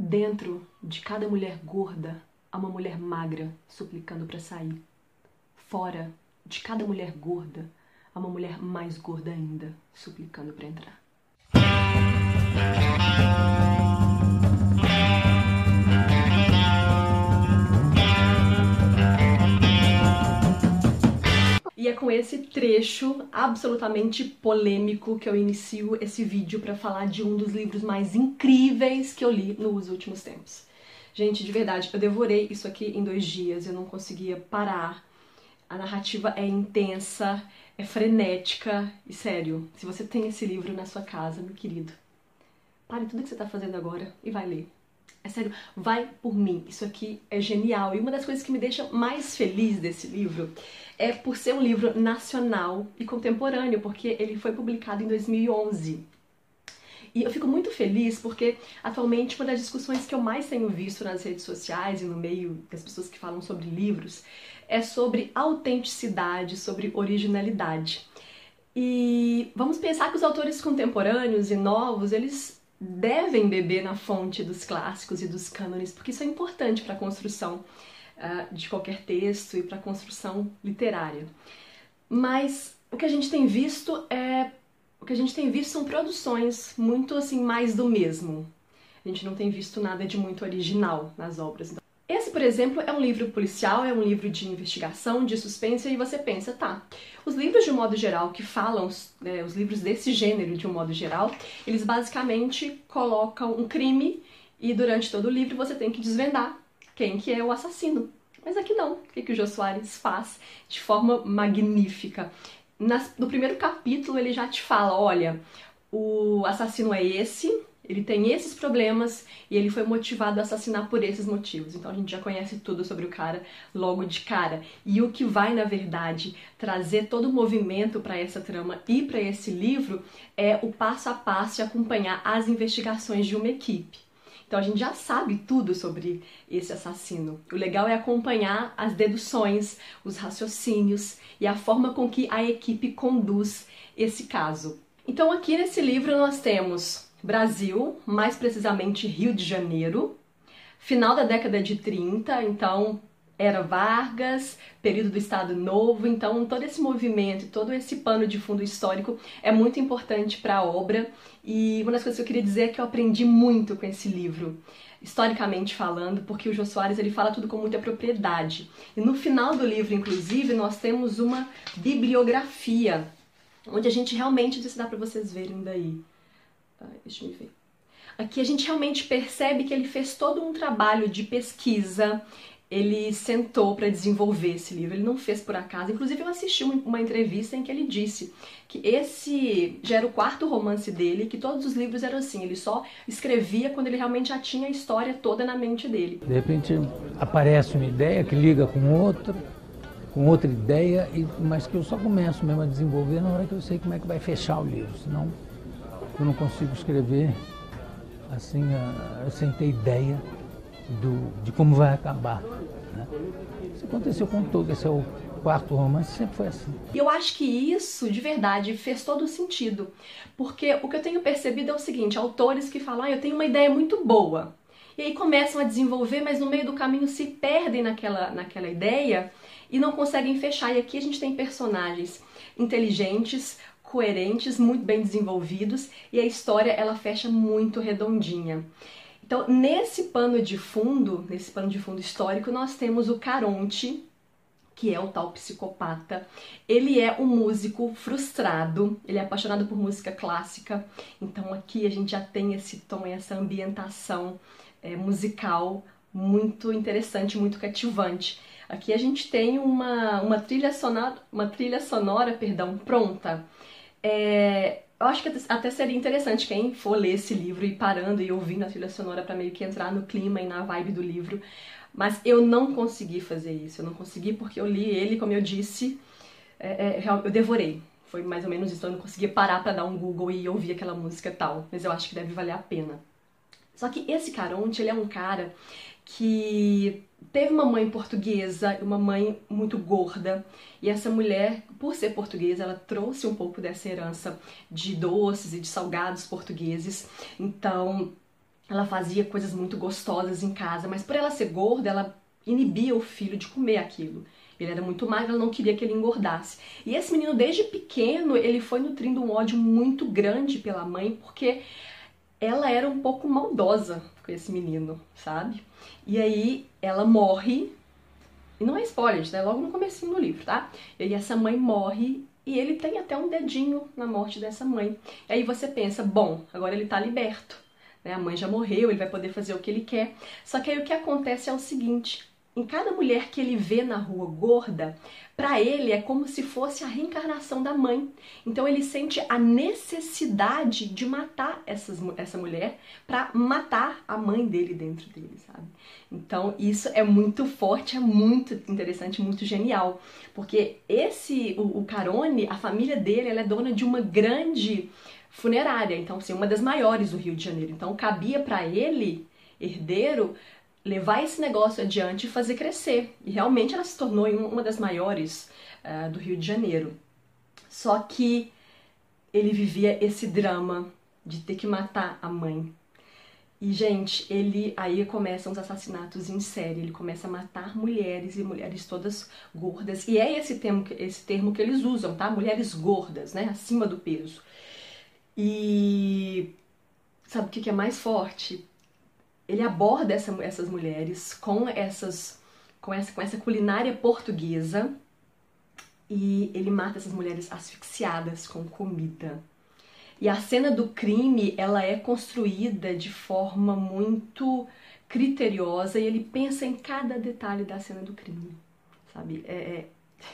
Dentro de cada mulher gorda há uma mulher magra suplicando para sair. Fora de cada mulher gorda há uma mulher mais gorda ainda suplicando para entrar. E é com esse trecho absolutamente polêmico que eu inicio esse vídeo para falar de um dos livros mais incríveis que eu li nos últimos tempos. Gente, de verdade, eu devorei isso aqui em dois dias, eu não conseguia parar. A narrativa é intensa, é frenética e sério, se você tem esse livro na sua casa, meu querido, pare tudo que você está fazendo agora e vai ler. É sério, vai por mim. Isso aqui é genial. E uma das coisas que me deixa mais feliz desse livro é por ser um livro nacional e contemporâneo, porque ele foi publicado em 2011. E eu fico muito feliz porque atualmente uma das discussões que eu mais tenho visto nas redes sociais e no meio das pessoas que falam sobre livros é sobre autenticidade, sobre originalidade. E vamos pensar que os autores contemporâneos e novos, eles devem beber na fonte dos clássicos e dos cânones, porque isso é importante para a construção uh, de qualquer texto e para a construção literária. Mas o que a gente tem visto é o que a gente tem visto são produções muito assim mais do mesmo. A gente não tem visto nada de muito original nas obras. Esse, por exemplo, é um livro policial, é um livro de investigação, de suspense, e você pensa, tá, os livros de um modo geral que falam, né, os livros desse gênero de um modo geral, eles basicamente colocam um crime e durante todo o livro você tem que desvendar quem que é o assassino. Mas aqui não. O que, que o Jô Soares faz de forma magnífica? Nas, no primeiro capítulo ele já te fala, olha, o assassino é esse, ele tem esses problemas e ele foi motivado a assassinar por esses motivos. Então a gente já conhece tudo sobre o cara logo de cara. E o que vai, na verdade, trazer todo o movimento para essa trama e para esse livro é o passo a passo e acompanhar as investigações de uma equipe. Então a gente já sabe tudo sobre esse assassino. O legal é acompanhar as deduções, os raciocínios e a forma com que a equipe conduz esse caso. Então aqui nesse livro nós temos Brasil, mais precisamente Rio de Janeiro, final da década de 30, então era Vargas, período do Estado Novo, então todo esse movimento, todo esse pano de fundo histórico é muito importante para a obra. E uma das coisas que eu queria dizer é que eu aprendi muito com esse livro, historicamente falando, porque o Jô Soares ele fala tudo com muita propriedade. E no final do livro, inclusive, nós temos uma bibliografia, onde a gente realmente, se dá para vocês verem daí, deixa eu ver. Aqui a gente realmente percebe que ele fez todo um trabalho de pesquisa, ele sentou para desenvolver esse livro, ele não fez por acaso. Inclusive, eu assisti uma entrevista em que ele disse que esse já era o quarto romance dele, que todos os livros eram assim, ele só escrevia quando ele realmente já tinha a história toda na mente dele. De repente aparece uma ideia que liga com outra, com outra ideia, mas que eu só começo mesmo a desenvolver na hora que eu sei como é que vai fechar o livro, senão eu não consigo escrever assim, sem ter ideia do, de como vai acabar. Né? Isso aconteceu com todo, esse é o quarto romance, sempre foi assim. E eu acho que isso, de verdade, fez todo sentido. Porque o que eu tenho percebido é o seguinte, autores que falam, ah, eu tenho uma ideia muito boa, e aí começam a desenvolver, mas no meio do caminho se perdem naquela, naquela ideia e não conseguem fechar. E aqui a gente tem personagens inteligentes, coerentes, muito bem desenvolvidos e a história ela fecha muito redondinha. Então, nesse pano de fundo, nesse pano de fundo histórico, nós temos o Caronte, que é o tal psicopata. Ele é um músico frustrado, ele é apaixonado por música clássica, então aqui a gente já tem esse tom, essa ambientação é, musical muito interessante, muito cativante. Aqui a gente tem uma, uma trilha sonora, uma trilha sonora, perdão, pronta. É, eu acho que até seria interessante quem for ler esse livro e parando e ouvindo a trilha sonora para meio que entrar no clima e na vibe do livro. Mas eu não consegui fazer isso. Eu não consegui porque eu li ele, como eu disse, é, é, eu devorei. Foi mais ou menos isso. Eu não conseguia parar para dar um Google e ouvir aquela música tal. Mas eu acho que deve valer a pena. Só que esse Caronte, ele é um cara que teve uma mãe portuguesa, uma mãe muito gorda, e essa mulher, por ser portuguesa, ela trouxe um pouco dessa herança de doces e de salgados portugueses. Então, ela fazia coisas muito gostosas em casa, mas por ela ser gorda, ela inibia o filho de comer aquilo. Ele era muito magro, ela não queria que ele engordasse. E esse menino, desde pequeno, ele foi nutrindo um ódio muito grande pela mãe, porque ela era um pouco maldosa com esse menino, sabe? E aí ela morre, e não é spoiler, é logo no começo do livro, tá? E aí essa mãe morre e ele tem até um dedinho na morte dessa mãe. E aí você pensa, bom, agora ele tá liberto. Né? A mãe já morreu, ele vai poder fazer o que ele quer. Só que aí o que acontece é o seguinte: em cada mulher que ele vê na rua gorda, para ele é como se fosse a reencarnação da mãe. Então ele sente a necessidade de matar essas, essa mulher para matar a mãe dele dentro dele, sabe? Então isso é muito forte, é muito interessante, muito genial, porque esse o, o Carone, a família dele, ela é dona de uma grande funerária, então assim, uma das maiores do Rio de Janeiro. Então cabia para ele, herdeiro, levar esse negócio adiante e fazer crescer. E realmente ela se tornou uma das maiores uh, do Rio de Janeiro. Só que ele vivia esse drama de ter que matar a mãe. E, gente, ele aí começam os assassinatos em série. Ele começa a matar mulheres e mulheres todas gordas. E é esse termo, esse termo que eles usam, tá? Mulheres gordas, né? Acima do peso. E sabe o que é mais forte? Ele aborda essa, essas mulheres com essas com essa, com essa culinária portuguesa e ele mata essas mulheres asfixiadas com comida. E a cena do crime, ela é construída de forma muito criteriosa e ele pensa em cada detalhe da cena do crime, sabe? É, é,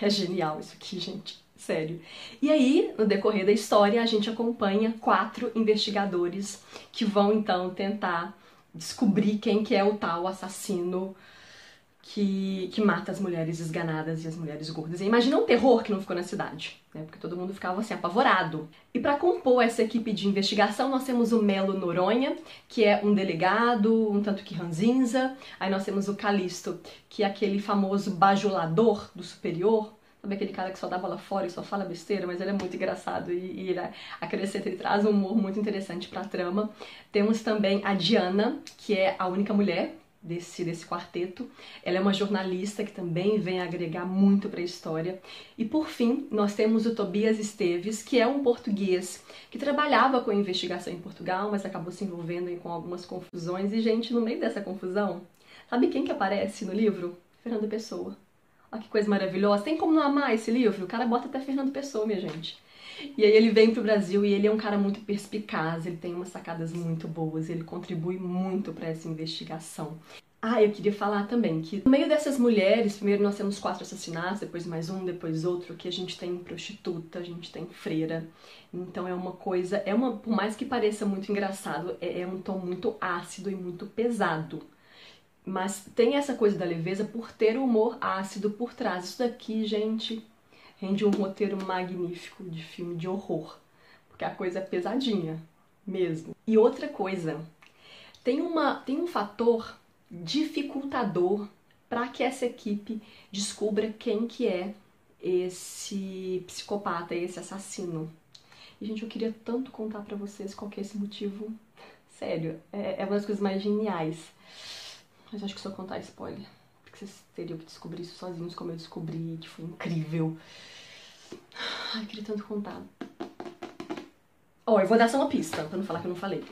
é genial isso aqui, gente. Sério. E aí, no decorrer da história, a gente acompanha quatro investigadores que vão então tentar descobrir quem que é o tal assassino que, que mata as mulheres esganadas e as mulheres gordas. E imagina o terror que não ficou na cidade, né? Porque todo mundo ficava assim apavorado. E para compor essa equipe de investigação, nós temos o Melo Noronha, que é um delegado, um tanto que ranzinza. Aí nós temos o Calisto, que é aquele famoso bajulador do superior, Sabe aquele cara que só dá bola fora e só fala besteira, mas ele é muito engraçado e, e ele acrescenta, ele traz um humor muito interessante pra trama. Temos também a Diana, que é a única mulher desse, desse quarteto. Ela é uma jornalista que também vem agregar muito para a história. E por fim, nós temos o Tobias Esteves, que é um português que trabalhava com investigação em Portugal, mas acabou se envolvendo com algumas confusões. E, gente, no meio dessa confusão, sabe quem que aparece no livro? Fernando Pessoa. Olha que coisa maravilhosa. Tem como não amar esse livro? O cara bota até Fernando Pessoa, minha gente. E aí ele vem pro Brasil e ele é um cara muito perspicaz, ele tem umas sacadas muito boas, ele contribui muito para essa investigação. Ah, eu queria falar também que no meio dessas mulheres, primeiro nós temos quatro assassinatos, depois mais um, depois outro, que a gente tem prostituta, a gente tem freira. Então é uma coisa, é uma, por mais que pareça muito engraçado, é, é um tom muito ácido e muito pesado. Mas tem essa coisa da leveza por ter o humor ácido por trás. Isso daqui, gente, rende um roteiro magnífico de filme de horror. Porque a coisa é pesadinha, mesmo. E outra coisa, tem, uma, tem um fator dificultador para que essa equipe descubra quem que é esse psicopata, esse assassino. E, gente, eu queria tanto contar para vocês qual que é esse motivo. Sério, é, é uma das coisas mais geniais. Mas acho que eu contar spoiler, porque vocês teriam que descobrir isso sozinhos, como eu descobri, que foi incrível. Ai, queria tanto contar. Ó, oh, eu vou dar só uma pista, pra não falar que eu não falei.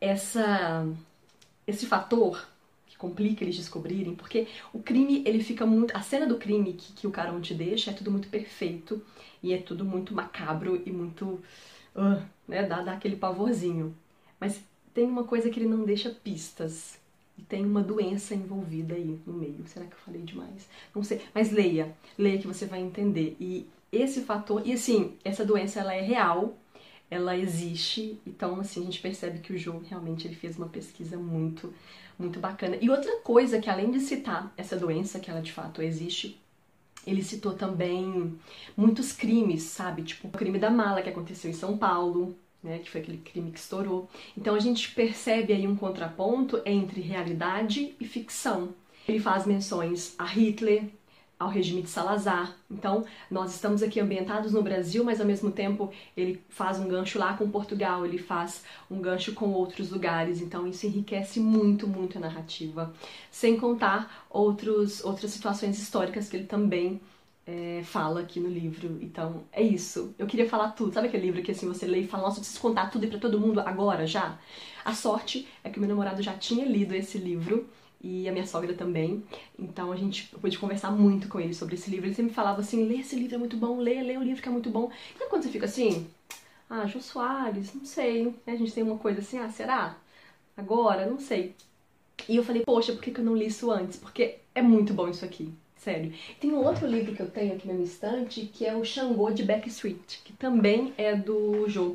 Essa, esse fator que complica eles descobrirem, porque o crime, ele fica muito... A cena do crime que, que o Carão te deixa é tudo muito perfeito e é tudo muito macabro e muito... Uh, né, dá, dá aquele pavorzinho. Mas tem uma coisa que ele não deixa pistas e tem uma doença envolvida aí no meio. Será que eu falei demais? Não sei, mas leia, leia que você vai entender. E esse fator, e assim, essa doença ela é real, ela existe, então assim, a gente percebe que o João realmente ele fez uma pesquisa muito, muito bacana. E outra coisa que além de citar essa doença, que ela de fato existe, ele citou também muitos crimes, sabe? Tipo o crime da mala que aconteceu em São Paulo, né, que foi aquele crime que estourou. Então a gente percebe aí um contraponto entre realidade e ficção. Ele faz menções a Hitler, ao regime de Salazar. Então, nós estamos aqui ambientados no Brasil, mas ao mesmo tempo ele faz um gancho lá com Portugal, ele faz um gancho com outros lugares. Então, isso enriquece muito, muito a narrativa. Sem contar outros, outras situações históricas que ele também é, fala aqui no livro. Então, é isso. Eu queria falar tudo. Sabe aquele livro que assim você lê e fala, nossa, eu preciso contar tudo e para todo mundo agora, já? A sorte é que meu namorado já tinha lido esse livro e a minha sogra também. Então a gente pôde conversar muito com ele sobre esse livro. Ele sempre falava assim: lê esse livro é muito bom, lê, lê o livro que é muito bom. Sabe quando você fica assim? Ah, Jô Soares, não sei. A gente tem uma coisa assim, ah, será? Agora? Não sei. E eu falei, poxa, por que eu não li isso antes? Porque é muito bom isso aqui. Sério. Tem um outro livro que eu tenho aqui na minha estante, que é o Xangô de Backstreet, que também é do Jô.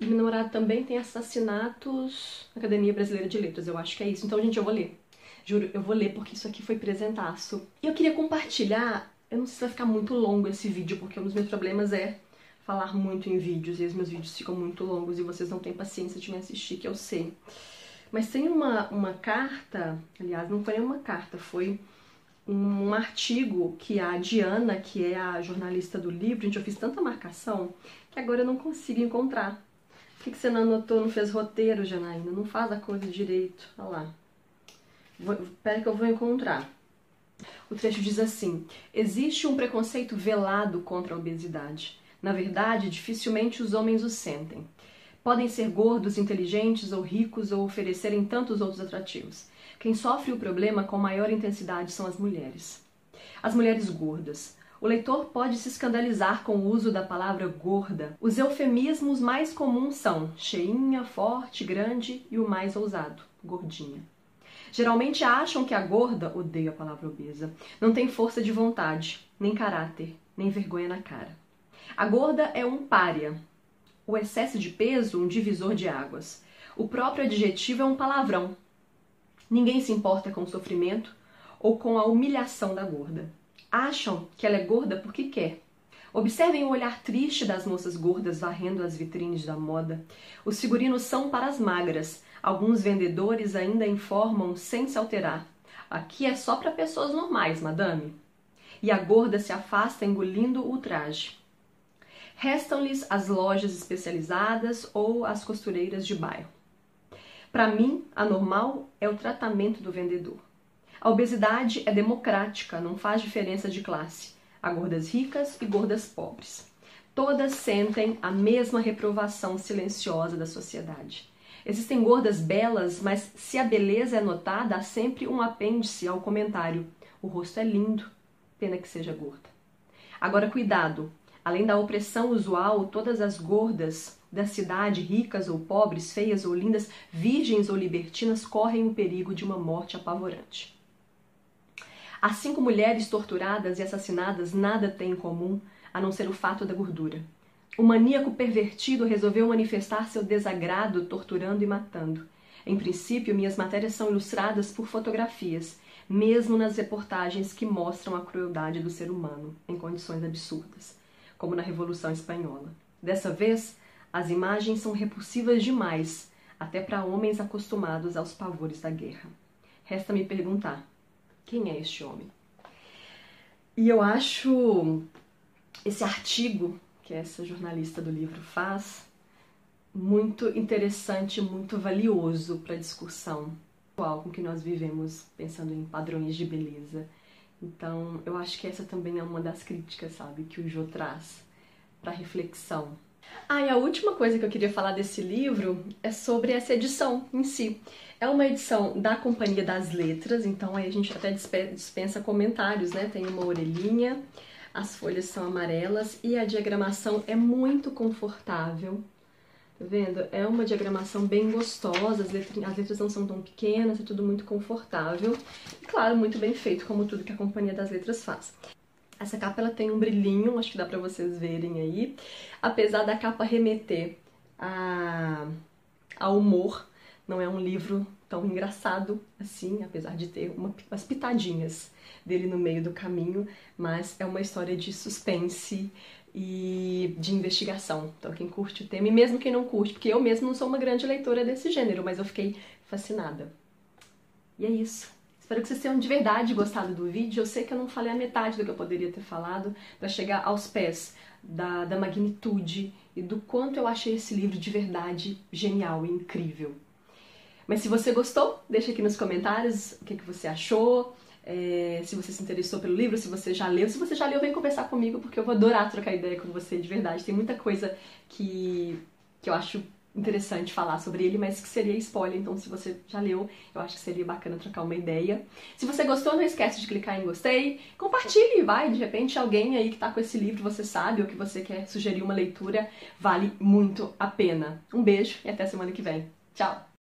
E meu namorado também tem Assassinatos na Academia Brasileira de Letras, eu acho que é isso. Então, gente, eu vou ler. Juro, eu vou ler porque isso aqui foi presentaço. E eu queria compartilhar, eu não sei se vai ficar muito longo esse vídeo, porque um dos meus problemas é falar muito em vídeos, e os meus vídeos ficam muito longos e vocês não têm paciência de me assistir, que eu sei. Mas tem uma, uma carta, aliás, não foi uma carta, foi um artigo que a Diana, que é a jornalista do livro, gente, eu fiz tanta marcação que agora eu não consigo encontrar. Por que, que você não anotou, não fez roteiro, Janaína? Não faz a coisa direito. Olha lá. Espera que eu vou encontrar. O trecho diz assim: Existe um preconceito velado contra a obesidade. Na verdade, dificilmente os homens o sentem. Podem ser gordos, inteligentes ou ricos ou oferecerem tantos outros atrativos. Quem sofre o problema com maior intensidade são as mulheres. As mulheres gordas. O leitor pode se escandalizar com o uso da palavra gorda. Os eufemismos mais comuns são cheinha, forte, grande e o mais ousado, gordinha. Geralmente acham que a gorda, odeio a palavra obesa, não tem força de vontade, nem caráter, nem vergonha na cara. A gorda é um pária. O excesso de peso, um divisor de águas. O próprio adjetivo é um palavrão. Ninguém se importa com o sofrimento ou com a humilhação da gorda. Acham que ela é gorda porque quer. Observem o olhar triste das moças gordas varrendo as vitrines da moda. Os figurinos são para as magras, Alguns vendedores ainda informam sem se alterar. Aqui é só para pessoas normais, madame. E a gorda se afasta engolindo o traje. Restam-lhes as lojas especializadas ou as costureiras de bairro. Para mim, a normal é o tratamento do vendedor. A obesidade é democrática, não faz diferença de classe. Há gordas ricas e gordas pobres. Todas sentem a mesma reprovação silenciosa da sociedade. Existem gordas belas, mas se a beleza é notada, há sempre um apêndice ao comentário. O rosto é lindo, pena que seja gorda. Agora, cuidado! Além da opressão usual, todas as gordas da cidade, ricas ou pobres, feias ou lindas, virgens ou libertinas, correm o perigo de uma morte apavorante. As cinco mulheres torturadas e assassinadas nada têm em comum a não ser o fato da gordura. O maníaco pervertido resolveu manifestar seu desagrado torturando e matando. Em princípio, minhas matérias são ilustradas por fotografias, mesmo nas reportagens que mostram a crueldade do ser humano em condições absurdas, como na Revolução Espanhola. Dessa vez, as imagens são repulsivas demais, até para homens acostumados aos pavores da guerra. Resta me perguntar: quem é este homem? E eu acho esse artigo que essa jornalista do livro faz, muito interessante, muito valioso para a discussão atual com que nós vivemos, pensando em padrões de beleza. Então, eu acho que essa também é uma das críticas, sabe, que o Jô traz para reflexão. Ah, e a última coisa que eu queria falar desse livro é sobre essa edição em si. É uma edição da Companhia das Letras, então aí a gente até dispensa comentários, né? Tem uma orelhinha, as folhas são amarelas e a diagramação é muito confortável. Tá vendo? É uma diagramação bem gostosa, as letras, as letras não são tão pequenas, é tudo muito confortável. E claro, muito bem feito, como tudo que a Companhia das Letras faz. Essa capa ela tem um brilhinho, acho que dá pra vocês verem aí. Apesar da capa remeter a, a humor, não é um livro tão engraçado assim, apesar de ter uma, umas pitadinhas dele no meio do caminho, mas é uma história de suspense e de investigação. Então, quem curte o tema, e mesmo quem não curte, porque eu mesmo não sou uma grande leitora desse gênero, mas eu fiquei fascinada. E é isso. Espero que vocês tenham de verdade gostado do vídeo. Eu sei que eu não falei a metade do que eu poderia ter falado para chegar aos pés da, da magnitude e do quanto eu achei esse livro de verdade genial e incrível. Mas se você gostou, deixa aqui nos comentários o que, que você achou, é, se você se interessou pelo livro, se você já leu. Se você já leu, vem conversar comigo, porque eu vou adorar trocar ideia com você de verdade. Tem muita coisa que, que eu acho interessante falar sobre ele, mas que seria spoiler, então se você já leu, eu acho que seria bacana trocar uma ideia. Se você gostou, não esquece de clicar em gostei, compartilhe, vai, de repente alguém aí que tá com esse livro, você sabe, ou que você quer sugerir uma leitura, vale muito a pena. Um beijo e até semana que vem. Tchau!